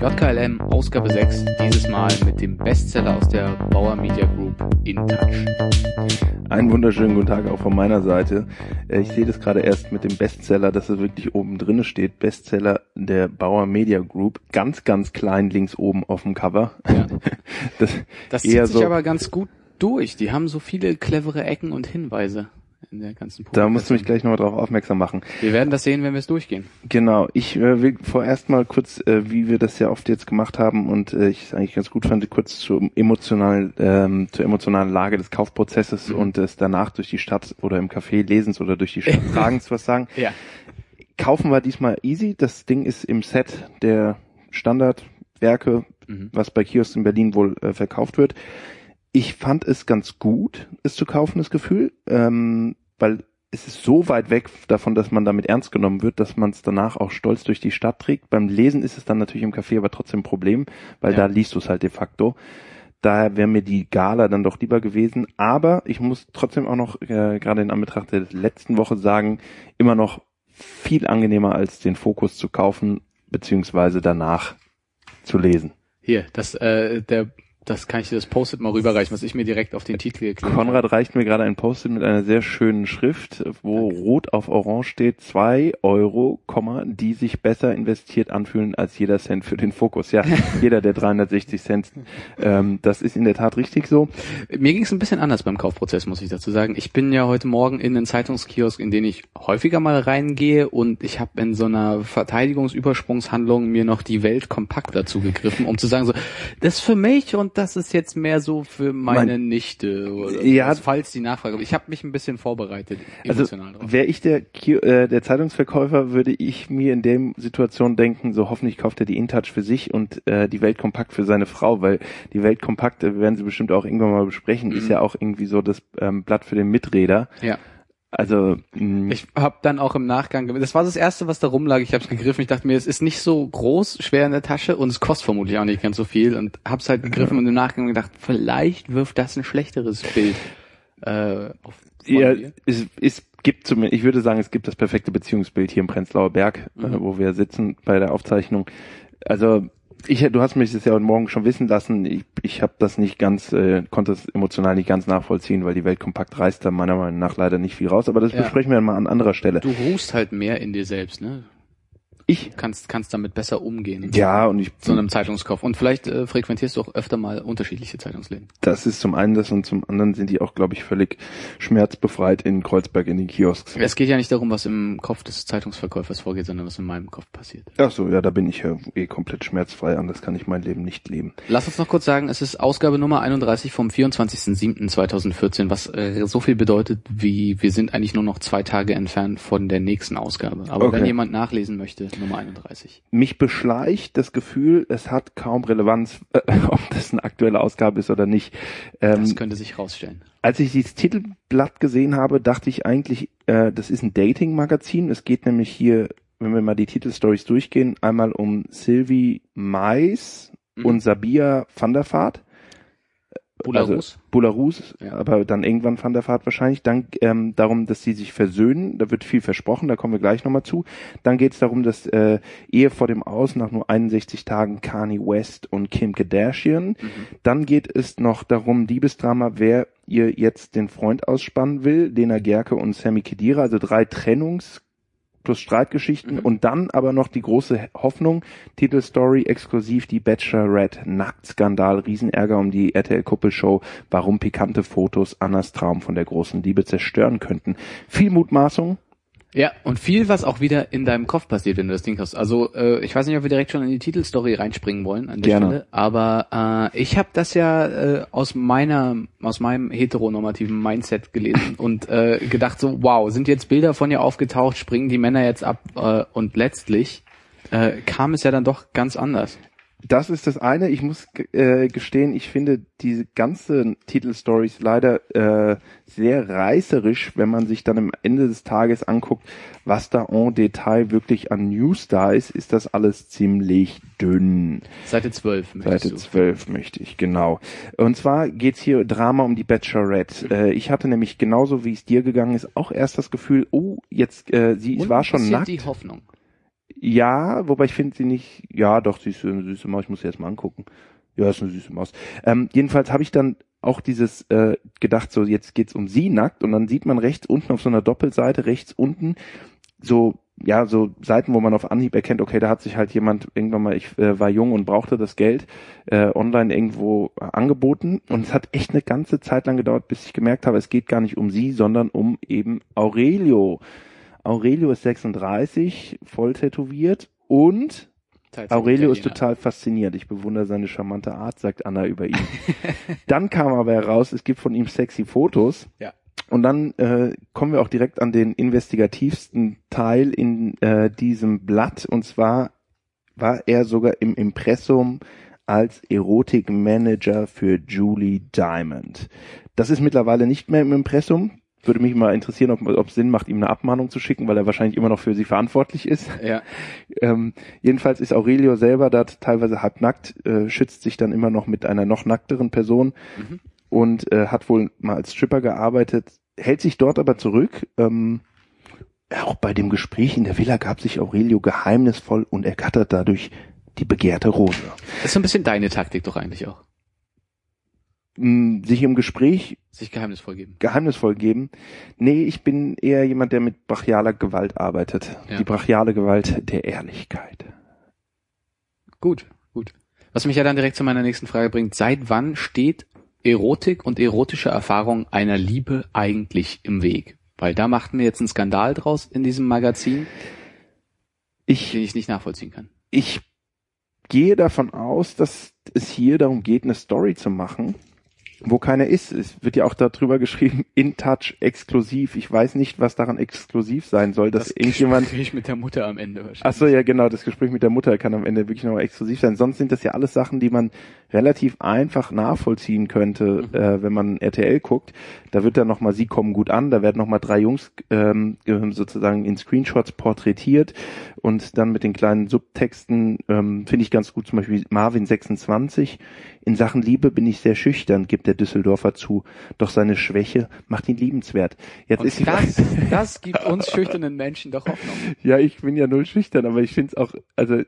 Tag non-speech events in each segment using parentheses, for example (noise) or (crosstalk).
JKLM Ausgabe 6, dieses Mal mit dem Bestseller aus der Bauer Media Group In Touch. Einen wunderschönen guten Tag auch von meiner Seite. Äh, ich sehe das gerade erst mit dem Bestseller, dass es wirklich oben drinne steht. Bestseller der Bauer Media Group. Ganz, ganz klein links oben auf dem Cover. Ja. (laughs) Das, das zieht sich so aber ganz gut durch. Die haben so viele clevere Ecken und Hinweise in der ganzen Da musst du mich gleich nochmal drauf aufmerksam machen. Wir werden das sehen, wenn wir es durchgehen. Genau. Ich äh, will vorerst mal kurz, äh, wie wir das ja oft jetzt gemacht haben und äh, ich es eigentlich ganz gut fand, kurz zur emotionalen, ähm, zur emotionalen Lage des Kaufprozesses mhm. und des danach durch die Stadt oder im Café lesens oder durch die Stadt (laughs) tragens was sagen. Ja. Kaufen wir diesmal easy. Das Ding ist im Set der Standardwerke, mhm. was bei Kiosk in Berlin wohl äh, verkauft wird ich fand es ganz gut, es zu kaufen, das Gefühl, ähm, weil es ist so weit weg davon, dass man damit ernst genommen wird, dass man es danach auch stolz durch die Stadt trägt. Beim Lesen ist es dann natürlich im Café aber trotzdem ein Problem, weil ja. da liest du es halt de facto. Daher wäre mir die Gala dann doch lieber gewesen. Aber ich muss trotzdem auch noch, äh, gerade in Anbetracht der letzten Woche sagen, immer noch viel angenehmer als den Fokus zu kaufen, beziehungsweise danach zu lesen. Hier, das, äh, der das kann ich dir das Post-it mal rüberreichen, was ich mir direkt auf den Titel geklickt Konrad reicht mir gerade ein Post-it mit einer sehr schönen Schrift, wo Danke. rot auf orange steht, zwei Euro, die sich besser investiert anfühlen als jeder Cent für den Fokus. Ja, (laughs) jeder der 360 Cent. Ähm, das ist in der Tat richtig so. Mir ging es ein bisschen anders beim Kaufprozess, muss ich dazu sagen. Ich bin ja heute Morgen in einen Zeitungskiosk, in den ich häufiger mal reingehe und ich habe in so einer Verteidigungsübersprungshandlung mir noch die Welt kompakt dazu gegriffen, um zu sagen so, das für mich und das ist jetzt mehr so für meine mein, Nichte oder ja, was, falls die Nachfrage. Ich habe mich ein bisschen vorbereitet. Also wäre ich der äh, der Zeitungsverkäufer, würde ich mir in der Situation denken, so hoffentlich kauft er die InTouch für sich und äh, die Welt kompakt für seine Frau, weil die Welt kompakt, äh, werden sie bestimmt auch irgendwann mal besprechen, mhm. ist ja auch irgendwie so das ähm, Blatt für den Miträder. Ja. Also mh. Mm. ich habe dann auch im Nachgang, das war das erste, was da rumlag. Ich habe es gegriffen. Ich dachte mir, es ist nicht so groß, schwer in der Tasche und es kostet vermutlich auch nicht ganz so viel und hab's halt gegriffen ja. und im Nachgang gedacht, vielleicht wirft das ein schlechteres Bild äh, auf. Ja, es, es gibt zumindest, ich würde sagen, es gibt das perfekte Beziehungsbild hier im Prenzlauer Berg, mhm. äh, wo wir sitzen bei der Aufzeichnung. Also ich, du hast mich das ja heute Morgen schon wissen lassen. Ich, ich habe das nicht ganz, äh, konnte es emotional nicht ganz nachvollziehen, weil die Welt kompakt reißt da meiner Meinung nach leider nicht viel raus. Aber das ja. besprechen wir mal an anderer Stelle. Du ruhst halt mehr in dir selbst, ne? Ich kannst kannst damit besser umgehen. Ja, und ich so einem Zeitungskauf und vielleicht äh, frequentierst du auch öfter mal unterschiedliche Zeitungsläden. Das ist zum einen das und zum anderen sind die auch, glaube ich, völlig schmerzbefreit in Kreuzberg in den Kiosks. Es geht ja nicht darum, was im Kopf des Zeitungsverkäufers vorgeht, sondern was in meinem Kopf passiert. Ach so, ja, da bin ich ja eh komplett schmerzfrei, anders kann ich mein Leben nicht leben. Lass uns noch kurz sagen, es ist Ausgabe Nummer 31 vom 24.07.2014, was äh, so viel bedeutet, wie wir sind eigentlich nur noch zwei Tage entfernt von der nächsten Ausgabe. Aber okay. wenn jemand nachlesen möchte, Nummer 31. Mich beschleicht das Gefühl, es hat kaum Relevanz, äh, (laughs) ob das eine aktuelle Ausgabe ist oder nicht. Ähm, das könnte sich rausstellen. Als ich dieses Titelblatt gesehen habe, dachte ich eigentlich, äh, das ist ein Dating-Magazin. Es geht nämlich hier, wenn wir mal die Titelstories durchgehen, einmal um Sylvie Mais mhm. und Sabia van der Vaart. Bularus. Also Bularus, ja. aber dann irgendwann Van der Fahrt wahrscheinlich. Dann ähm, darum, dass sie sich versöhnen. Da wird viel versprochen, da kommen wir gleich nochmal zu. Dann geht es darum, dass äh, Ehe vor dem Aus nach nur 61 Tagen Kanye West und Kim Kardashian. Mhm. Dann geht es noch darum, Diebesdrama, wer ihr jetzt den Freund ausspannen will, Lena Gerke und Sammy Kedira, also drei Trennungs plus Streitgeschichten mhm. und dann aber noch die große Hoffnung, Titelstory exklusiv die Bachelorette, Nacktskandal, Riesenärger um die RTL-Kuppelshow, warum pikante Fotos Annas Traum von der großen Liebe zerstören könnten. Viel Mutmaßung, ja, und viel, was auch wieder in deinem Kopf passiert, wenn du das Ding hast. Also äh, ich weiß nicht, ob wir direkt schon in die Titelstory reinspringen wollen an der Gerne. Stelle, aber äh, ich habe das ja äh, aus meiner, aus meinem heteronormativen Mindset gelesen (laughs) und äh, gedacht so, wow, sind jetzt Bilder von ihr aufgetaucht, springen die Männer jetzt ab äh, und letztlich äh, kam es ja dann doch ganz anders. Das ist das eine. Ich muss äh, gestehen, ich finde diese ganze Titelstories leider äh, sehr reißerisch, wenn man sich dann am Ende des Tages anguckt, was da en Detail wirklich an News da ist, ist das alles ziemlich dünn. Seite 12 Seite 12 möchte ich, genau. Und zwar geht's hier Drama um die Bachelorette. Mhm. Äh, ich hatte nämlich genauso, wie es dir gegangen ist, auch erst das Gefühl, oh, jetzt, äh, sie Und war schon nackt. die Hoffnung Ja, wobei ich finde sie nicht, ja doch, sie ist eine süße Maus, ich muss sie erst mal angucken. Ja, ist eine süße Maus. Ähm, jedenfalls habe ich dann auch dieses äh, gedacht, so jetzt geht's um sie nackt und dann sieht man rechts unten auf so einer Doppelseite, rechts unten so ja, so Seiten, wo man auf Anhieb erkennt, okay, da hat sich halt jemand irgendwann mal, ich äh, war jung und brauchte das Geld, äh, online irgendwo angeboten. Und es hat echt eine ganze Zeit lang gedauert, bis ich gemerkt habe, es geht gar nicht um sie, sondern um eben Aurelio. Aurelio ist 36, voll tätowiert und Aurelio ist total fasziniert. Ich bewundere seine charmante Art, sagt Anna über ihn. (laughs) dann kam aber heraus, es gibt von ihm sexy Fotos. Ja. Und dann äh, kommen wir auch direkt an den investigativsten Teil in äh, diesem Blatt. Und zwar war er sogar im Impressum als Erotikmanager für Julie Diamond. Das ist mittlerweile nicht mehr im Impressum. Würde mich mal interessieren, ob es Sinn macht, ihm eine Abmahnung zu schicken, weil er wahrscheinlich immer noch für sie verantwortlich ist. Ja. (laughs) ähm, jedenfalls ist Aurelio selber da teilweise halbnackt, äh, schützt sich dann immer noch mit einer noch nackteren Person mhm. und äh, hat wohl mal als Stripper gearbeitet, hält sich dort aber zurück. Ähm, auch bei dem Gespräch in der Villa gab sich Aurelio geheimnisvoll und ergattert dadurch die begehrte Rose. Das ist so ein bisschen deine Taktik doch eigentlich auch sich im Gespräch sich geheimnisvoll geben. Geheimnisvoll geben. Nee, ich bin eher jemand, der mit brachialer Gewalt arbeitet. Ja. Die brachiale Gewalt der Ehrlichkeit. Gut, gut. Was mich ja dann direkt zu meiner nächsten Frage bringt. Seit wann steht Erotik und erotische Erfahrung einer Liebe eigentlich im Weg? Weil da machten wir jetzt einen Skandal draus in diesem Magazin, ich, den ich nicht nachvollziehen kann. Ich gehe davon aus, dass es hier darum geht, eine Story zu machen, wo keiner ist. Es wird ja auch darüber geschrieben, (laughs) in touch, exklusiv. Ich weiß nicht, was daran exklusiv sein soll, dass das irgendjemand. Das Gespräch mit der Mutter am Ende wahrscheinlich. Ach so, ja, genau, das Gespräch mit der Mutter kann am Ende wirklich nochmal exklusiv sein. Sonst sind das ja alles Sachen, die man relativ einfach nachvollziehen könnte, mhm. äh, wenn man RTL guckt. Da wird dann nochmal, sie kommen gut an, da werden nochmal drei Jungs ähm, sozusagen in Screenshots porträtiert und dann mit den kleinen Subtexten ähm, finde ich ganz gut zum Beispiel Marvin 26 in Sachen Liebe bin ich sehr schüchtern, gibt der Düsseldorfer zu. Doch seine Schwäche macht ihn liebenswert. Jetzt Und ist das, (laughs) das (laughs) gibt uns schüchternen Menschen doch Hoffnung. Ja, ich bin ja null schüchtern, aber ich finde es auch, also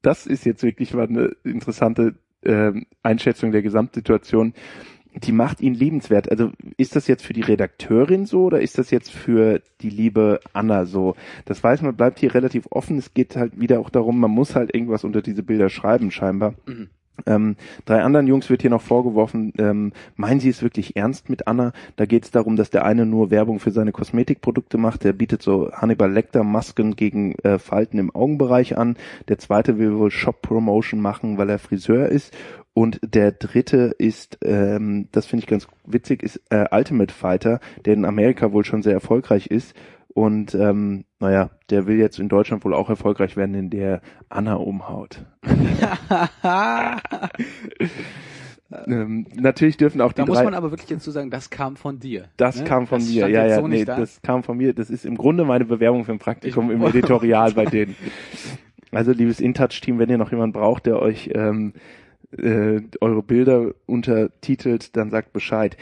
das ist jetzt wirklich mal eine interessante äh, Einschätzung der Gesamtsituation. Die macht ihn liebenswert. Also ist das jetzt für die Redakteurin so oder ist das jetzt für die liebe Anna so? Das weiß man, bleibt hier relativ offen. Es geht halt wieder auch darum, man muss halt irgendwas unter diese Bilder schreiben scheinbar. Mhm. Ähm, drei anderen Jungs wird hier noch vorgeworfen, ähm, meinen sie es wirklich ernst mit Anna? Da geht es darum, dass der eine nur Werbung für seine Kosmetikprodukte macht, der bietet so Hannibal Lecter Masken gegen äh, Falten im Augenbereich an. Der zweite will wohl Shop Promotion machen, weil er Friseur ist. Und der dritte ist, ähm, das finde ich ganz witzig, ist äh, Ultimate Fighter, der in Amerika wohl schon sehr erfolgreich ist und ähm, naja, der will jetzt in Deutschland wohl auch erfolgreich werden, in der Anna umhaut. (laughs) ähm, natürlich dürfen auch die Da muss drei, man aber wirklich dazu sagen, das kam von dir. Das ne? kam von das mir, ja, ja, so nee, da. das kam von mir. Das ist im Grunde meine Bewerbung für ein Praktikum ich, im (laughs) Editorial bei denen. Also liebes InTouch-Team, wenn ihr noch jemanden braucht, der euch ähm, äh, eure Bilder untertitelt, dann sagt Bescheid.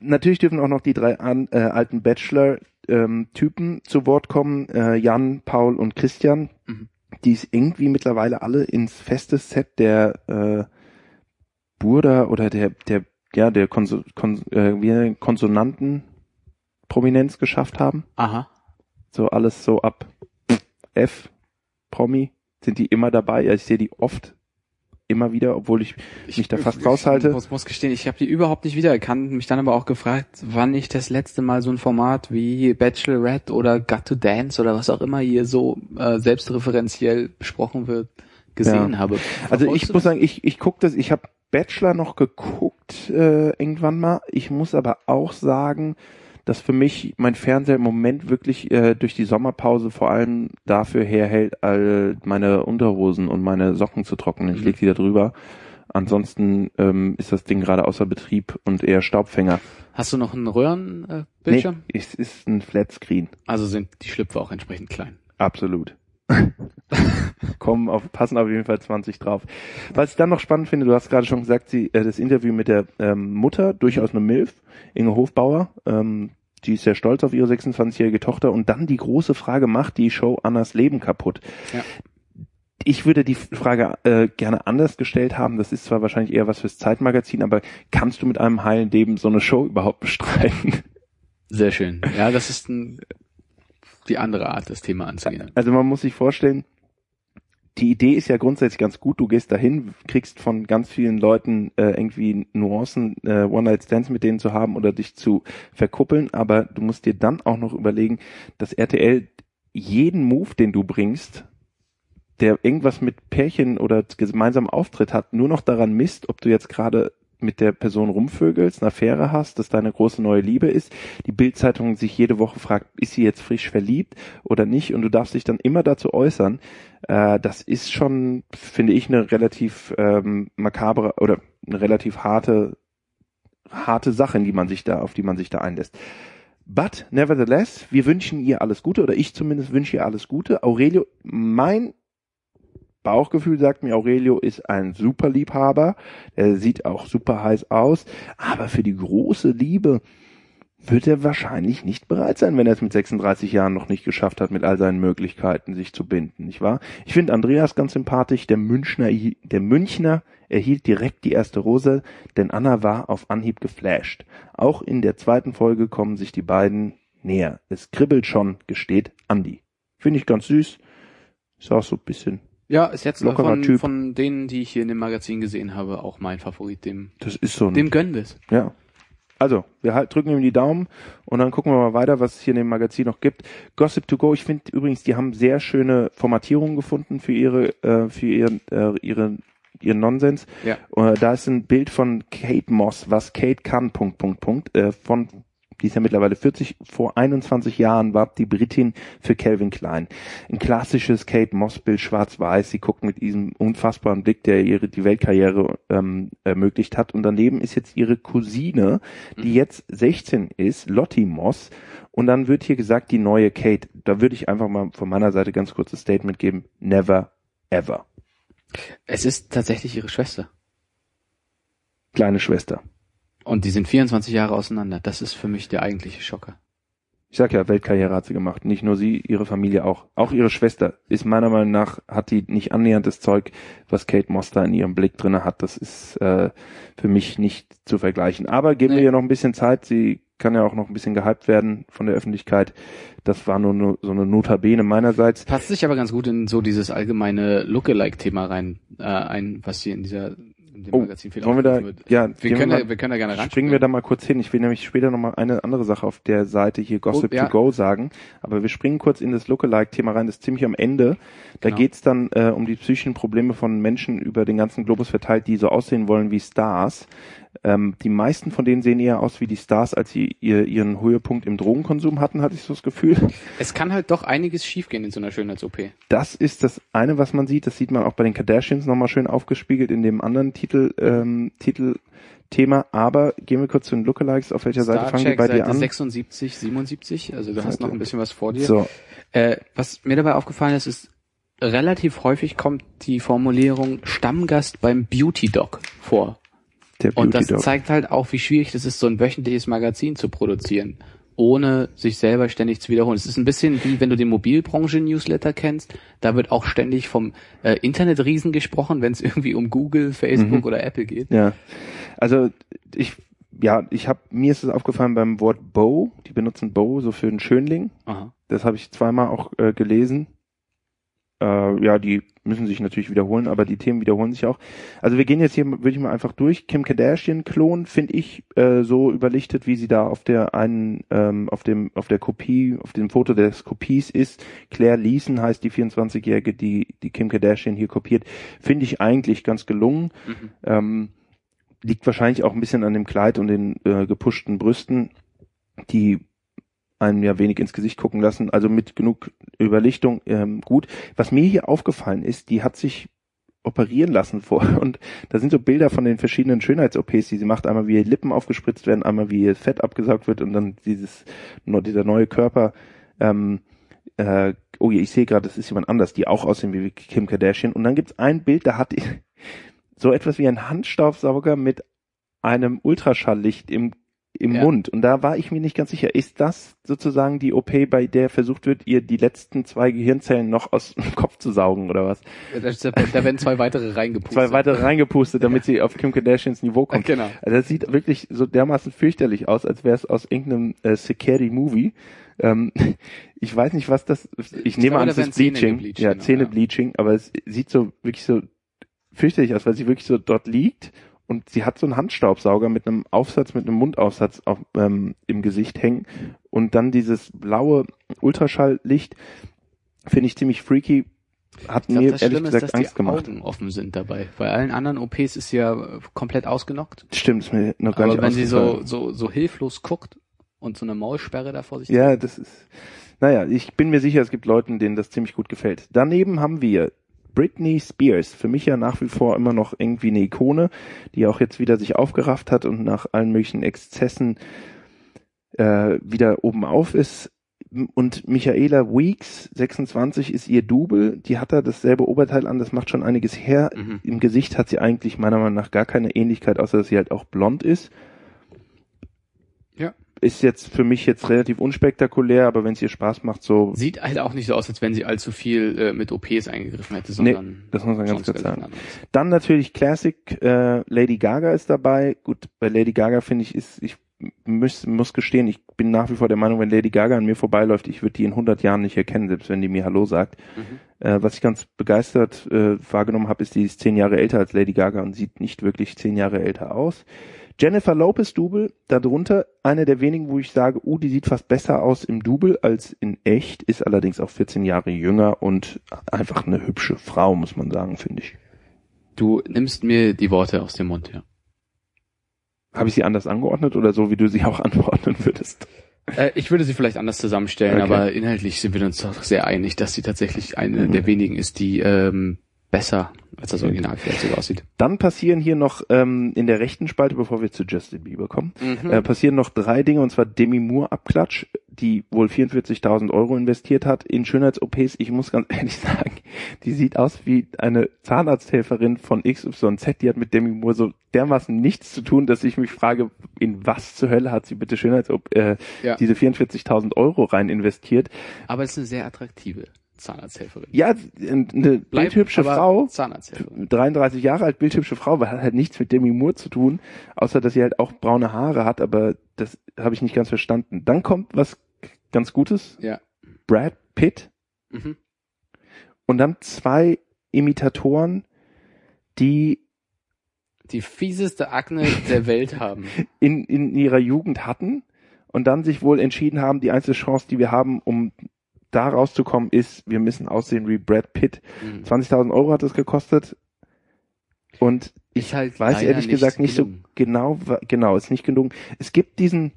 Natürlich dürfen auch noch die drei an, äh, alten Bachelor ähm, Typen zu Wort kommen, äh, Jan, Paul und Christian, mhm. die es irgendwie mittlerweile alle ins feste Set der äh, Burda oder der, der, ja, der Konso Kon äh, Konsonanten Prominenz geschafft haben. Aha. So alles so ab F, Promi, sind die immer dabei. Ja, ich sehe die oft immer wieder, obwohl ich, ich mich da fast raushalte. Ich muss, muss gestehen, ich habe die überhaupt nicht wiedererkannt, mich dann aber auch gefragt, wann ich das letzte Mal so ein Format wie Bachelorette oder Got to Dance oder was auch immer hier so äh, selbstreferenziell besprochen wird, gesehen ja. habe. Verfolgst also ich muss sagen, ich, ich gucke das, ich habe Bachelor noch geguckt äh, irgendwann mal. Ich muss aber auch sagen, dass für mich mein Fernseher im Moment wirklich äh, durch die Sommerpause vor allem dafür herhält, all meine Unterhosen und meine Socken zu trocknen. Ich mhm. lege die da drüber. Ansonsten ähm, ist das Ding gerade außer Betrieb und eher Staubfänger. Hast du noch einen Röhrenbildschirm? Äh, nee, es ist ein Flatscreen. Also sind die Schlüpfer auch entsprechend klein. Absolut. (laughs) Kommen auf, passen auf jeden Fall 20 drauf. Was ich dann noch spannend finde, du hast gerade schon gesagt, sie, äh, das Interview mit der ähm, Mutter, durchaus eine Milf, Inge Hofbauer, ähm, die ist sehr stolz auf ihre 26-jährige Tochter und dann die große Frage, macht die Show Annas Leben kaputt? Ja. Ich würde die Frage äh, gerne anders gestellt haben. Das ist zwar wahrscheinlich eher was fürs Zeitmagazin, aber kannst du mit einem heilen Leben so eine Show überhaupt bestreiten? Sehr schön. Ja, das ist ein, die andere Art, das Thema anzugehen. Also man muss sich vorstellen, die Idee ist ja grundsätzlich ganz gut. Du gehst dahin, kriegst von ganz vielen Leuten äh, irgendwie Nuancen, äh, One-Night-Stands mit denen zu haben oder dich zu verkuppeln, aber du musst dir dann auch noch überlegen, dass RTL jeden Move, den du bringst, der irgendwas mit Pärchen oder gemeinsamen Auftritt hat, nur noch daran misst, ob du jetzt gerade mit der Person rumvögelst, eine Affäre hast, dass deine große neue Liebe ist, die Bildzeitung sich jede Woche fragt, ist sie jetzt frisch verliebt oder nicht und du darfst dich dann immer dazu äußern, äh, das ist schon, finde ich, eine relativ ähm, makabre oder eine relativ harte, harte Sache, in die man sich da, auf die man sich da einlässt. But nevertheless, wir wünschen ihr alles Gute oder ich zumindest wünsche ihr alles Gute. Aurelio, mein Bauchgefühl sagt mir, Aurelio ist ein super Liebhaber. Er sieht auch super heiß aus. Aber für die große Liebe wird er wahrscheinlich nicht bereit sein, wenn er es mit 36 Jahren noch nicht geschafft hat, mit all seinen Möglichkeiten sich zu binden, nicht wahr? Ich finde Andreas ganz sympathisch. Der Münchner, der Münchner erhielt direkt die erste Rose, denn Anna war auf Anhieb geflasht. Auch in der zweiten Folge kommen sich die beiden näher. Es kribbelt schon, gesteht Andi. Finde ich ganz süß. Ist auch so ein bisschen ja, ist jetzt von, typ. von denen, die ich hier in dem Magazin gesehen habe, auch mein Favorit. Dem, das ist so. Ein, dem gönnen wir es. Ja. Also, wir halt, drücken ihm die Daumen und dann gucken wir mal weiter, was es hier in dem Magazin noch gibt. Gossip to go, ich finde übrigens, die haben sehr schöne Formatierungen gefunden für ihre, äh, für ihren, äh, ihre, ihren Nonsens. Ja. Äh, da ist ein Bild von Kate Moss, was Kate kann, Punkt, Punkt, Punkt, äh, von die ist ja mittlerweile 40, vor 21 Jahren war die Britin für Calvin Klein. Ein klassisches Kate Moss-Bild, schwarz-weiß. Sie guckt mit diesem unfassbaren Blick, der ihre die Weltkarriere ähm, ermöglicht hat. Und daneben ist jetzt ihre Cousine, die mhm. jetzt 16 ist, Lottie Moss. Und dann wird hier gesagt, die neue Kate. Da würde ich einfach mal von meiner Seite ganz kurzes Statement geben. Never, ever. Es ist tatsächlich ihre Schwester. Kleine Schwester. Und die sind 24 Jahre auseinander. Das ist für mich der eigentliche Schocker. Ich sag ja, Weltkarriere hat sie gemacht. Nicht nur sie, ihre Familie auch. Auch ihre Schwester ist meiner Meinung nach, hat die nicht annähernd das Zeug, was Kate Moss da in ihrem Blick drinne hat. Das ist äh, für mich nicht zu vergleichen. Aber geben nee. wir ihr noch ein bisschen Zeit. Sie kann ja auch noch ein bisschen gehypt werden von der Öffentlichkeit. Das war nur, nur so eine Notabene meinerseits. Passt sich aber ganz gut in so dieses allgemeine Lookalike-Thema rein äh, ein, was sie in dieser in dem oh, Magazin viel wollen wir da, wird. ja, wir können, wir, da, wir können da gerne ran. Springen wir da mal kurz hin. Ich will nämlich später nochmal eine andere Sache auf der Seite hier Gossip oh, ja. to Go sagen. Aber wir springen kurz in das Lookalike-Thema rein. Das ist ziemlich am Ende. Da genau. geht's dann äh, um die psychischen Probleme von Menschen über den ganzen Globus verteilt, die so aussehen wollen wie Stars. Ähm, die meisten von denen sehen eher aus wie die Stars, als sie ihr, ihren Höhepunkt im Drogenkonsum hatten, hatte ich so das Gefühl. Es kann halt doch einiges schiefgehen in so einer Schönheits-OP. Das ist das eine, was man sieht. Das sieht man auch bei den Kardashians nochmal schön aufgespiegelt in dem anderen Titel, ähm, Titel Thema, aber gehen wir kurz zu den Lookalikes. Auf welcher Seite fangen wir bei Seite dir an? 76, 77, also du hast noch ein bisschen was vor dir. So. Äh, was mir dabei aufgefallen ist, ist, relativ häufig kommt die Formulierung Stammgast beim Beauty Doc vor. Und das Dog. zeigt halt auch, wie schwierig das ist, so ein wöchentliches Magazin zu produzieren, ohne sich selber ständig zu wiederholen. Es ist ein bisschen wie, wenn du den Mobilbranchen-Newsletter kennst, da wird auch ständig vom äh, Internetriesen gesprochen, wenn es irgendwie um Google, Facebook mhm. oder Apple geht. Ja, also ich ja, ich habe mir ist es aufgefallen beim Wort Bow, die benutzen Bow so für einen Schönling. Aha. Das habe ich zweimal auch äh, gelesen äh, ja, die müssen sich natürlich wiederholen, aber die Themen wiederholen sich auch. Also wir gehen jetzt hier, würde ich mal einfach durch. Kim Kardashian-Klon finde ich äh, so überlichtet, wie sie da auf der einen, ähm, auf dem, auf der Kopie, auf dem Foto des Kopies ist. Claire Leeson heißt die 24-Jährige, die, die Kim Kardashian hier kopiert. Finde ich eigentlich ganz gelungen. Mhm. Ähm, liegt wahrscheinlich auch ein bisschen an dem Kleid und den äh, gepushten Brüsten. Die einem ja wenig ins Gesicht gucken lassen, also mit genug Überlichtung ähm, gut. Was mir hier aufgefallen ist, die hat sich operieren lassen vor (laughs) und da sind so Bilder von den verschiedenen Schönheits-OPs, die sie macht, einmal wie Lippen aufgespritzt werden, einmal wie Fett abgesaugt wird und dann dieses dieser neue Körper. Ähm, äh, oh je, ich sehe gerade, das ist jemand anders, die auch aussehen wie Kim Kardashian und dann gibt's ein Bild, da hat (laughs) so etwas wie ein Handstaubsauger mit einem Ultraschalllicht im im ja. Mund. Und da war ich mir nicht ganz sicher, ist das sozusagen die OP, bei der versucht wird, ihr die letzten zwei Gehirnzellen noch aus (laughs) dem Kopf zu saugen oder was? Ja, da werden zwei weitere reingepustet. Zwei weitere reingepustet, damit ja. sie auf Kim Kardashians Niveau kommt. Genau. Also das sieht wirklich so dermaßen fürchterlich aus, als wäre es aus irgendeinem äh, Scary Movie. Ähm, (laughs) ich weiß nicht, was das, ich, ich nehme an, es ist Bleaching. Zähne ja, Zähne-Bleaching, aber es sieht so wirklich so fürchterlich aus, weil sie wirklich so dort liegt und sie hat so einen Handstaubsauger mit einem Aufsatz, mit einem Mundaufsatz auf, ähm, im Gesicht hängen und dann dieses blaue Ultraschalllicht finde ich ziemlich freaky. Hat glaub, mir ehrlich Schlimme gesagt ist, Angst die gemacht. Augen offen sind dabei. Bei allen anderen OPs ist sie ja komplett ausgenockt. Stimmt, ist mir noch gar Aber nicht wenn sie so, so, so hilflos guckt und so eine Maulsperre da vor sich Ja, das ist, naja, ich bin mir sicher, es gibt Leuten, denen das ziemlich gut gefällt. Daneben haben wir Britney Spears, für mich ja nach wie vor immer noch irgendwie eine Ikone, die auch jetzt wieder sich aufgerafft hat und nach allen möglichen Exzessen äh, wieder oben auf ist. Und Michaela Weeks, 26, ist ihr Double. Die hat da dasselbe Oberteil an, das macht schon einiges her. Mhm. Im Gesicht hat sie eigentlich meiner Meinung nach gar keine Ähnlichkeit, außer dass sie halt auch blond ist. Ist jetzt für mich jetzt relativ unspektakulär, aber wenn es ihr Spaß macht, so. Sieht halt auch nicht so aus, als wenn sie allzu viel äh, mit OPs eingegriffen hätte, sondern. Nee, das muss man ganz kurz sagen. Dann natürlich Classic, äh, Lady Gaga ist dabei. Gut, bei Lady Gaga finde ich, ist, ich muss, muss gestehen, ich bin nach wie vor der Meinung, wenn Lady Gaga an mir vorbeiläuft, ich würde die in 100 Jahren nicht erkennen, selbst wenn die mir Hallo sagt. Mhm. Äh, was ich ganz begeistert äh, wahrgenommen habe, ist, die ist zehn Jahre älter als Lady Gaga und sieht nicht wirklich zehn Jahre älter aus. Jennifer Lopez Double, darunter eine der wenigen, wo ich sage, uh, die sieht fast besser aus im Double als in echt, ist allerdings auch 14 Jahre jünger und einfach eine hübsche Frau, muss man sagen, finde ich. Du nimmst mir die Worte aus dem Mund, ja. Habe ich sie anders angeordnet oder so, wie du sie auch (laughs) anordnen würdest? Äh, ich würde sie vielleicht anders zusammenstellen, okay. aber inhaltlich sind wir uns doch sehr einig, dass sie tatsächlich eine mhm. der wenigen ist, die ähm, besser als das Original vielleicht sogar aussieht. Dann passieren hier noch ähm, in der rechten Spalte, bevor wir zu Justin Bieber kommen, Mhm. äh, passieren noch drei Dinge und zwar Demi Moore Abklatsch, die wohl 44.000 Euro investiert hat in Schönheits-OPs. Ich muss ganz (laughs) ehrlich sagen, die sieht aus wie eine Zahnarzthelferin von XYZ. Die hat mit Demi Moore so dermaßen nichts zu tun, dass ich mich frage, in was zur Hölle hat sie bitte Schönheits äh, Ja. diese 44.000 Euro rein investiert? Aber es ist eine sehr attraktive Zahnarzthelferin. Ja, eine bildhübsche aber Frau, Zahnarzthelferin. 33 Jahre alt, bildhübsche Frau, aber hat halt nichts mit Demi Moore zu tun, außer dass sie halt auch braune Haare hat, aber das habe ich nicht ganz verstanden. Dann kommt was ganz Gutes, Ja. Brad Pitt Mhm. und dann zwei Imitatoren, die Die fieseste Akne der Welt (laughs) haben. in, in ihrer Jugend hatten und dann sich wohl entschieden haben, die einzige Chance, die wir haben, um da rauszukommen, ist, wir müssen aussehen wie Brad Pitt. Mhm. 20.000 Euro hat es gekostet und Ist halt weiß ehrlich gesagt nicht gelungen. so genau, genau, ist nicht genug. Es gibt diesen,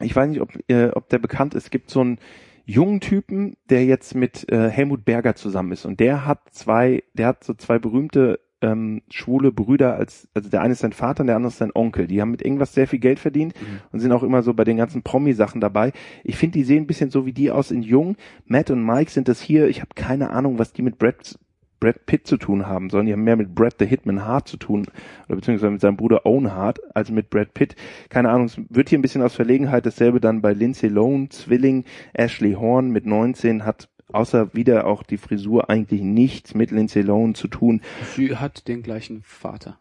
ich weiß nicht, ob, äh, ob der bekannt ist, es gibt so einen jungen Typen, der jetzt mit äh, Helmut Berger zusammen ist und der hat zwei, der hat so zwei berühmte ähm, schwule Brüder als, also der eine ist sein Vater und der andere ist sein Onkel. Die haben mit irgendwas sehr viel Geld verdient Mhm. und sind auch immer so bei den ganzen Promi-Sachen dabei. Ich finde, die sehen ein bisschen so wie die aus in Jung. Matt und Mike sind das hier. Ich habe keine Ahnung, was die mit Brad, Brad Pitt zu tun haben sollen. Die haben mehr mit Brad the Hitman Hart zu tun, oder beziehungsweise mit seinem Bruder Owen Hart, als mit Brad Pitt. Keine Ahnung, es wird hier ein bisschen aus Verlegenheit. Dasselbe dann bei Lindsay Lohan, Zwilling, Ashley Horn mit 19 hat außer wieder auch die Frisur eigentlich nichts mit Lindsay Lohan zu tun. Sie hat den gleichen Vater.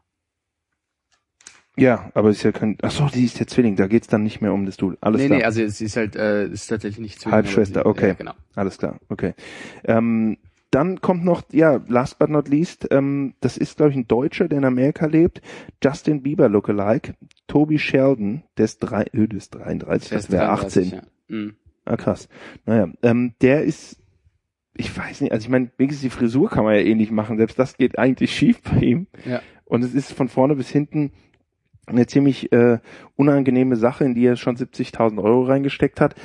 Ja, aber ist ja kein, ach so, die ist der Zwilling, da geht's dann nicht mehr um das Du. Alles nee, klar. nee, also es ist halt, äh, ist tatsächlich nicht Zwilling, Halbschwester, sie- okay. Ja, genau. Alles klar, okay. Ähm, dann kommt noch, ja, last but not least, ähm, das ist, glaube ich, ein Deutscher, der in Amerika lebt. Justin Bieber Lookalike. Toby Sheldon, der ist, drei, äh, der ist 33, Der das wäre 33, 18. Ja. Mhm. Ah, krass. Naja, ähm, der ist, ich weiß nicht, also ich meine, wenigstens die Frisur kann man ja ähnlich machen. Selbst das geht eigentlich schief bei ihm. Ja. Und es ist von vorne bis hinten eine ziemlich äh, unangenehme Sache, in die er schon 70.000 Euro reingesteckt hat.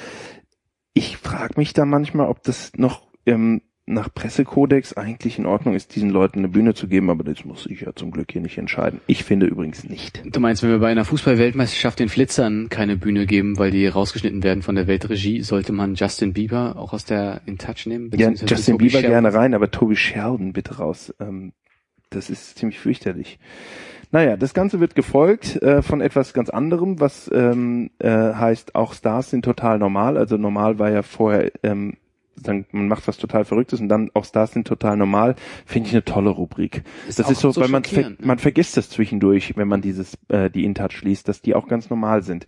Ich frage mich da manchmal, ob das noch ähm, nach Pressekodex eigentlich in Ordnung ist, diesen Leuten eine Bühne zu geben, aber das muss ich ja zum Glück hier nicht entscheiden. Ich finde übrigens nicht. Du meinst, wenn wir bei einer Fußball-Weltmeisterschaft den Flitzern keine Bühne geben, weil die rausgeschnitten werden von der Weltregie, sollte man Justin Bieber auch aus der In Touch nehmen? Ja, Justin Bieber Sheldon? gerne rein, aber Toby Sheldon bitte raus. Ähm, Das ist ziemlich fürchterlich. Naja, das Ganze wird gefolgt äh, von etwas ganz anderem, was ähm, äh, heißt, auch Stars sind total normal. Also normal war ja vorher, ähm, dann, man macht was total Verrücktes und dann auch Stars sind total normal. Finde ich eine tolle Rubrik. Ist das ist so, so weil man, ver ne? man vergisst das zwischendurch, wenn man dieses äh, die InTouch liest, dass die auch ganz normal sind.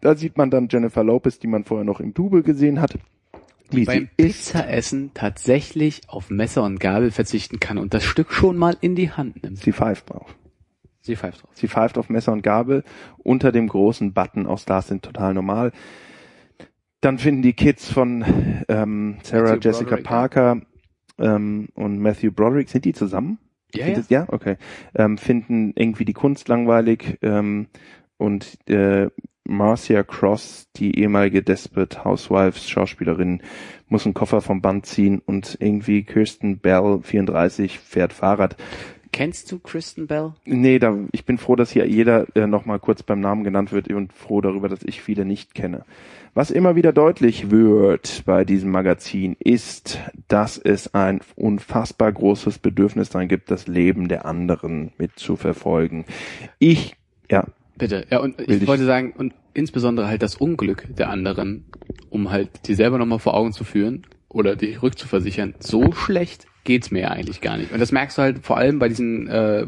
Da sieht man dann Jennifer Lopez, die man vorher noch im Double gesehen hat wie beim Pizzaessen tatsächlich auf Messer und Gabel verzichten kann und das Stück schon mal in die Hand nimmt. Sie pfeift drauf. Sie pfeift drauf. Sie pfeift auf Messer und Gabel unter dem großen Button aus Stars sind total normal. Dann finden die Kids von ähm, Sarah Matthew Jessica Broderick, Parker ähm, und Matthew Broderick, sind die zusammen? Ja, ja. ja, okay. Ähm, finden irgendwie die Kunst langweilig ähm, und äh, Marcia Cross, die ehemalige Desperate Housewives Schauspielerin, muss einen Koffer vom Band ziehen und irgendwie Kirsten Bell, 34, fährt Fahrrad. Kennst du Kristen Bell? Nee, da, ich bin froh, dass hier jeder äh, nochmal kurz beim Namen genannt wird und froh darüber, dass ich viele nicht kenne. Was immer wieder deutlich wird bei diesem Magazin ist, dass es ein unfassbar großes Bedürfnis daran gibt, das Leben der anderen mitzuverfolgen. Ich, ja. Bitte, ja, und ich wollte sagen, und insbesondere halt das Unglück der anderen, um halt die selber nochmal vor Augen zu führen oder die rückzuversichern, so schlecht geht's mir ja eigentlich gar nicht. Und das merkst du halt vor allem bei diesen äh,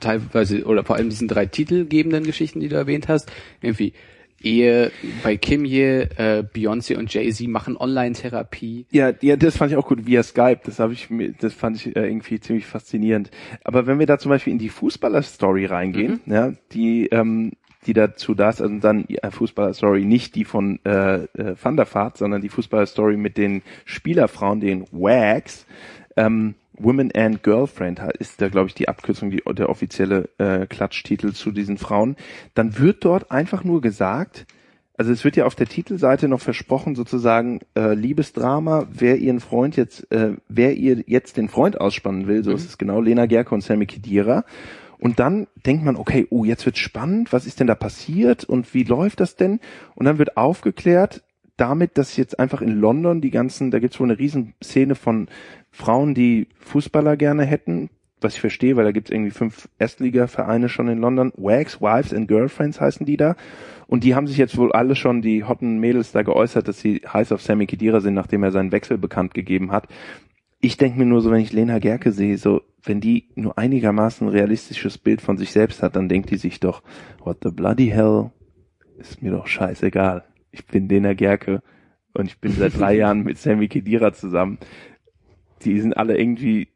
teilweise oder vor allem diesen drei titelgebenden Geschichten, die du erwähnt hast. Irgendwie Ehe bei Kimye, äh, Beyoncé und Jay-Z machen Online-Therapie. Ja, ja, das fand ich auch gut via Skype. Das habe ich mir, das fand ich äh, irgendwie ziemlich faszinierend. Aber wenn wir da zum Beispiel in die Fußballer-Story reingehen, mhm. ja, die ähm, die dazu da ist, also dann Fußballer-Story nicht die von äh, äh, Van der Vaart, sondern die Fußballer-Story mit den Spielerfrauen, den Wags, ähm, Women and Girlfriend ist da, glaube ich, die Abkürzung, die, der offizielle äh, Klatschtitel zu diesen Frauen. Dann wird dort einfach nur gesagt, also es wird ja auf der Titelseite noch versprochen, sozusagen äh, Liebesdrama, wer ihren Freund jetzt, äh, wer ihr jetzt den Freund ausspannen will, so mhm. ist es genau, Lena Gerke und Sammy Kedira. Und dann denkt man, okay, oh, jetzt wird spannend, was ist denn da passiert und wie läuft das denn? Und dann wird aufgeklärt, damit, dass jetzt einfach in London die ganzen, da gibt's wohl eine Riesenszene von Frauen, die Fußballer gerne hätten, was ich verstehe, weil da gibt's irgendwie fünf Erstliga-Vereine schon in London. Wags, Wives and Girlfriends heißen die da. Und die haben sich jetzt wohl alle schon, die hotten Mädels da geäußert, dass sie heiß auf Sammy Kedira sind, nachdem er seinen Wechsel bekannt gegeben hat. Ich denke mir nur so, wenn ich Lena Gerke sehe, so, wenn die nur einigermaßen realistisches Bild von sich selbst hat, dann denkt die sich doch, what the bloody hell, ist mir doch scheißegal. Ich bin Lena Gerke und ich bin seit drei (laughs) Jahren mit Sammy Kedira zusammen die sind alle irgendwie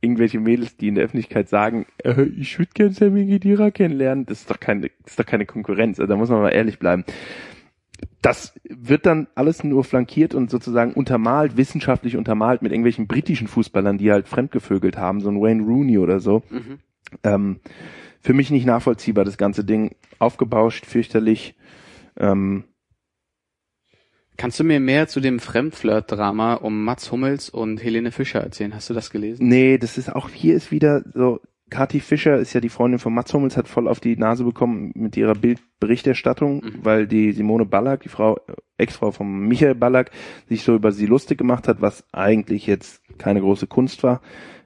irgendwelche Mädels, die in der Öffentlichkeit sagen, äh, ich würde gern Sammy Gedira kennenlernen, das ist doch keine, das ist doch keine Konkurrenz. Also da muss man mal ehrlich bleiben. Das wird dann alles nur flankiert und sozusagen untermalt, wissenschaftlich untermalt mit irgendwelchen britischen Fußballern, die halt fremdgevögelt haben, so ein Wayne Rooney oder so. Mhm. Ähm, für mich nicht nachvollziehbar, das ganze Ding. Aufgebauscht, fürchterlich. Ähm, Kannst du mir mehr zu dem Fremdflirt-Drama um Mats Hummels und Helene Fischer erzählen? Hast du das gelesen? Nee, das ist auch, hier ist wieder so, Kathi Fischer ist ja die Freundin von Mats Hummels, hat voll auf die Nase bekommen mit ihrer Bildberichterstattung, mhm. weil die Simone Ballack, die Frau, Ex-Frau von Michael Ballack, sich so über sie lustig gemacht hat, was eigentlich jetzt keine große Kunst war.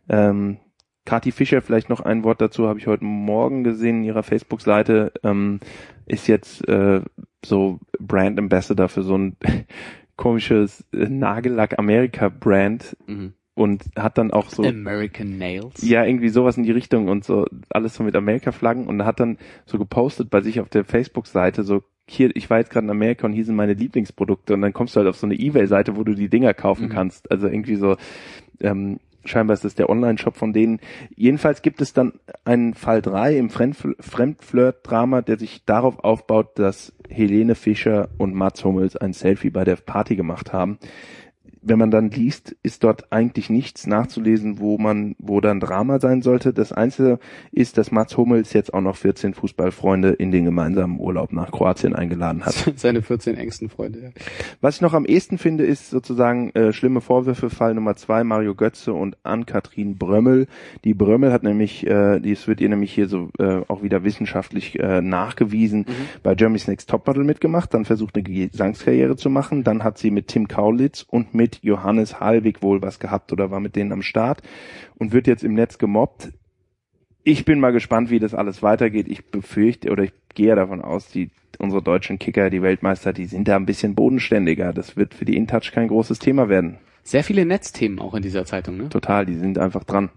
Ähm, Kathi Fischer, vielleicht noch ein Wort dazu, habe ich heute Morgen gesehen in ihrer Facebook-Seite, ähm, ist jetzt äh, so Brand Ambassador für so ein (laughs) komisches äh, Nagellack Amerika Brand mhm. Und hat dann auch so American Nails. Ja, irgendwie sowas in die Richtung und so alles so mit Amerika Flaggen und hat dann so gepostet bei sich auf der Facebook Seite so hier, ich war jetzt gerade in Amerika und hier sind meine Lieblingsprodukte und dann kommst du halt auf so eine Ebay-Seite, wo du die Dinger kaufen mhm. kannst. Also irgendwie so, ähm, scheinbar ist das der Online-Shop von denen. Jedenfalls gibt es dann einen Fall drei im Fremdflirt-Drama, der sich darauf aufbaut, dass Helene Fischer und Mats Hummels ein Selfie bei der Party gemacht haben wenn man dann liest, ist dort eigentlich nichts nachzulesen, wo man, wo dann Drama sein sollte. Das Einzige ist, dass Mats Hummels jetzt auch noch 14 Fußballfreunde in den gemeinsamen Urlaub nach Kroatien eingeladen hat. (laughs) Seine 14 engsten Freunde. Ja. Was ich noch am ehesten finde, ist sozusagen äh, schlimme Vorwürfe, Fall Nummer zwei, Mario Götze und Ann-Kathrin Brömmel. Die Brömmel hat nämlich, äh, dies wird ihr nämlich hier so äh, auch wieder wissenschaftlich äh, nachgewiesen, mhm. bei Germany's Next Topmodel mitgemacht, dann versucht eine Gesangskarriere zu machen, dann hat sie mit Tim Kaulitz und mit Johannes Halbig wohl was gehabt oder war mit denen am Start und wird jetzt im Netz gemobbt. ich bin mal gespannt, wie das alles weitergeht. Ich befürchte oder ich gehe davon aus, die unsere deutschen Kicker, die Weltmeister, die sind da ein bisschen bodenständiger. Das wird für die InTouch kein großes Thema werden. Sehr viele Netzthemen auch in dieser Zeitung, ne? Total, die sind einfach dran.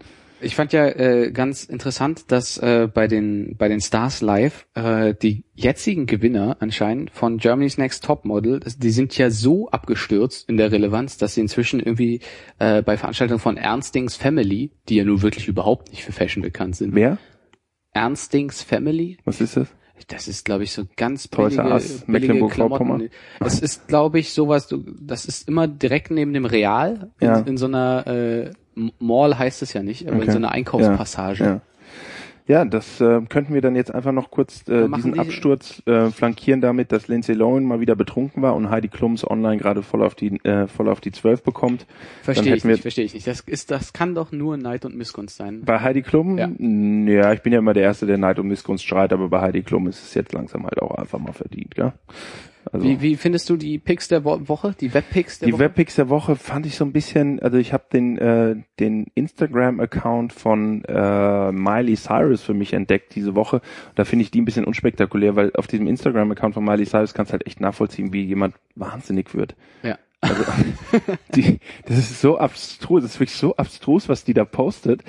Ich fand ja äh, ganz interessant, dass äh, bei den bei den Stars Live äh, die jetzigen Gewinner anscheinend von Germany's Next Top Model, die sind ja so abgestürzt in der Relevanz, dass sie inzwischen irgendwie äh, bei Veranstaltungen von Ernstings Family, die ja nur wirklich überhaupt nicht für Fashion bekannt sind. Wer? Ernstings Family. Was ist das? Das ist, glaube ich, so ganz billige, Ass, billige Klamotten. Es ist, glaube ich, sowas, du, das ist immer direkt neben dem Real, ja. in, in so einer äh, Mall heißt es ja nicht, aber okay. in so einer Einkaufspassage. Ja, ja. Ja, das äh, könnten wir dann jetzt einfach noch kurz äh, diesen die, Absturz äh, flankieren damit, dass Lindsay Lohan mal wieder betrunken war und Heidi Klums online gerade voll auf die äh, voll auf die 12 bekommt. Verstehe ich nicht, verstehe ich nicht. Das ist das kann doch nur Neid und Missgunst sein. Bei Heidi Klum? Ja. ja, ich bin ja immer der erste, der Neid und Missgunst schreit, aber bei Heidi Klum ist es jetzt langsam halt auch einfach mal verdient, gell? Also wie, wie findest du die Picks der Woche, die Webpicks der die Woche? Die Webpicks der Woche fand ich so ein bisschen, also ich habe den äh, den Instagram-Account von äh, Miley Cyrus für mich entdeckt diese Woche. Da finde ich die ein bisschen unspektakulär, weil auf diesem Instagram-Account von Miley Cyrus kannst du halt echt nachvollziehen, wie jemand wahnsinnig wird. Ja. Also, (laughs) die, das ist so abstrus, das ist wirklich so abstrus, was die da postet.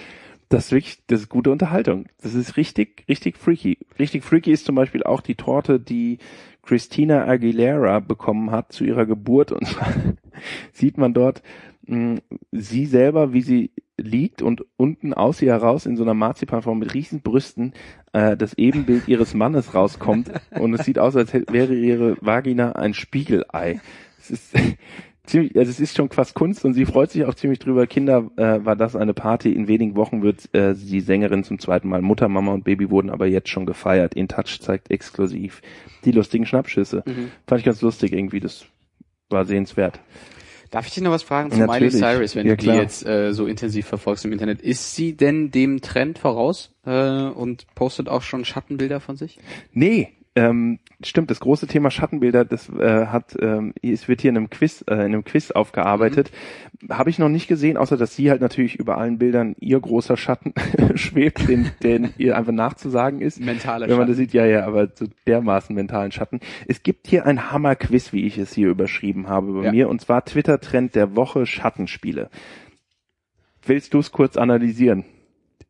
Das ist wirklich, das ist gute Unterhaltung. Das ist richtig, richtig freaky. Richtig freaky ist zum Beispiel auch die Torte, die Christina Aguilera bekommen hat zu ihrer Geburt und (laughs) sieht man dort mh, sie selber, wie sie liegt und unten aus ihr heraus in so einer Marzipanform mit riesen Brüsten äh, das Ebenbild ihres Mannes rauskommt und es sieht aus, als wäre ihre Vagina ein Spiegelei. Es ist ziemlich, also es ist schon fast Kunst und sie freut sich auch ziemlich drüber. Kinder äh, war das eine Party. In wenigen Wochen wird äh, die Sängerin zum zweiten Mal Mutter, Mama und Baby wurden aber jetzt schon gefeiert. In Touch zeigt exklusiv die lustigen Schnappschüsse. Mhm. Fand ich ganz lustig irgendwie. Das war sehenswert. Darf ich dich noch was fragen zu Miley Cyrus, wenn ja, du die jetzt äh, so intensiv verfolgst im Internet? Ist sie denn dem Trend voraus äh, und postet auch schon Schattenbilder von sich? Nee, ähm, stimmt, das große Thema Schattenbilder, das äh, hat, ähm, es wird hier in einem Quiz, äh, in einem Quiz aufgearbeitet. Mhm. Habe ich noch nicht gesehen, außer dass sie halt natürlich über allen Bildern ihr großer Schatten (laughs) schwebt, den, den ihr einfach nachzusagen ist. Mentale Wenn man das sieht, ja, ja, aber so dermaßen mentalen Schatten. Es gibt hier ein Hammer-Quiz, wie ich es hier überschrieben habe bei ja. mir, und zwar Twitter-Trend der Woche Schattenspiele. Willst du es kurz analysieren?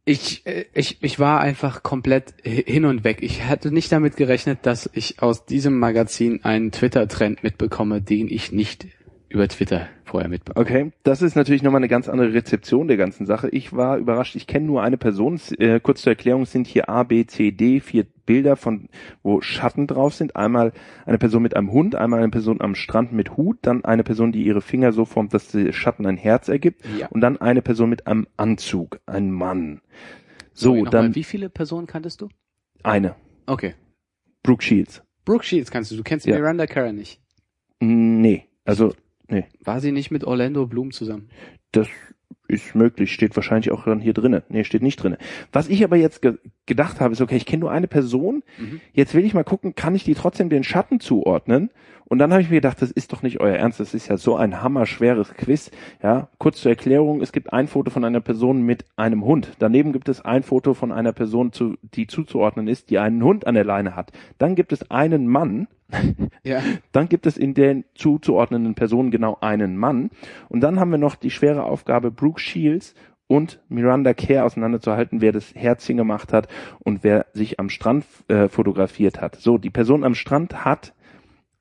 Ich, äh, ich, ich war einfach komplett hin und weg. Ich hatte nicht damit gerechnet, dass ich aus diesem Magazin einen Twitter-Trend mitbekomme, den ich nicht über Twitter vorher mitbekommen. Okay, das ist natürlich nochmal eine ganz andere Rezeption der ganzen Sache. Ich war überrascht, ich kenne nur eine Person. Äh, kurz zur Erklärung sind hier A, B, C, D, vier Bilder von, wo Schatten drauf sind. Einmal eine Person mit einem Hund, einmal eine Person am Strand mit Hut, dann eine Person, die ihre Finger so formt, dass der Schatten ein Herz ergibt ja. und dann eine Person mit einem Anzug, ein Mann. So, Sorry, dann. Mal, wie viele Personen kanntest du? Eine. Okay. Brooke Shields. Brooke Shields kannst du, du kennst ja. Miranda Cara nicht. Nee, also Nee. War sie nicht mit Orlando Bloom zusammen? Das ist möglich, steht wahrscheinlich auch dann hier drinnen. Nee, steht nicht drinnen. Was ich aber jetzt ge gedacht habe, ist, okay, ich kenne nur eine Person, mhm. jetzt will ich mal gucken, kann ich die trotzdem den Schatten zuordnen? Und dann habe ich mir gedacht, das ist doch nicht euer Ernst, das ist ja so ein hammerschweres Quiz. Ja, kurz zur Erklärung, es gibt ein Foto von einer Person mit einem Hund. Daneben gibt es ein Foto von einer Person, zu, die zuzuordnen ist, die einen Hund an der Leine hat. Dann gibt es einen Mann, (laughs) ja. Dann gibt es in den zuzuordnenden Personen genau einen Mann. Und dann haben wir noch die schwere Aufgabe, Brooke Shields und Miranda Kerr auseinanderzuhalten, wer das Herzchen gemacht hat und wer sich am Strand äh, fotografiert hat. So, die Person am Strand hat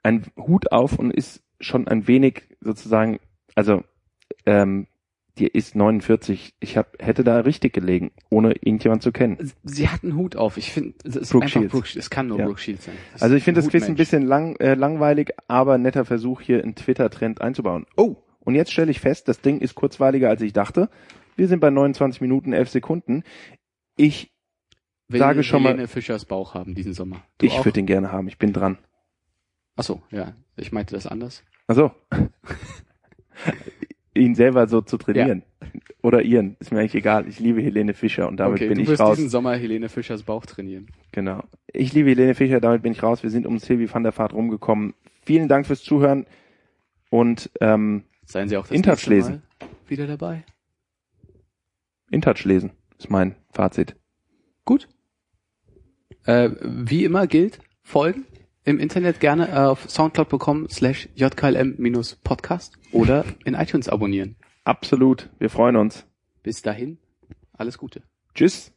einen Hut auf und ist schon ein wenig sozusagen, also ähm, die ist 49. Ich hab, hätte da richtig gelegen, ohne irgendjemand zu kennen. Sie hat einen Hut auf. Ich finde, es ist Brooke einfach Shields. Brooke, es kann nur ja. Brooke Shields sein. Das also ich finde das Quiz ein bisschen lang, äh, langweilig, aber netter Versuch hier einen Twitter-Trend einzubauen. Oh, und jetzt stelle ich fest, das Ding ist kurzweiliger als ich dachte. Wir sind bei 29 Minuten 11 Sekunden. Ich Will sage schon Helene mal. Fischers Bauch haben diesen Sommer. Du ich würde den gerne haben. Ich bin dran. Ach so, ja. Ich meinte das anders. Ach so. (laughs) ihn selber so zu trainieren. Ja. Oder ihren, ist mir eigentlich egal. Ich liebe Helene Fischer und damit okay, bin ich raus. Du wirst diesen Sommer Helene Fischers Bauch trainieren. Genau. Ich liebe Helene Fischer, damit bin ich raus. Wir sind um Sylvie van der Vaart rumgekommen. Vielen Dank fürs Zuhören und ähm, Seien Sie auch das InTouch lesen. wieder dabei. InTouch lesen ist mein Fazit. Gut. Äh, wie immer gilt, folgen im Internet gerne auf soundcloud.com slash jklm-podcast oder in iTunes abonnieren. Absolut. Wir freuen uns. Bis dahin, alles Gute. Tschüss.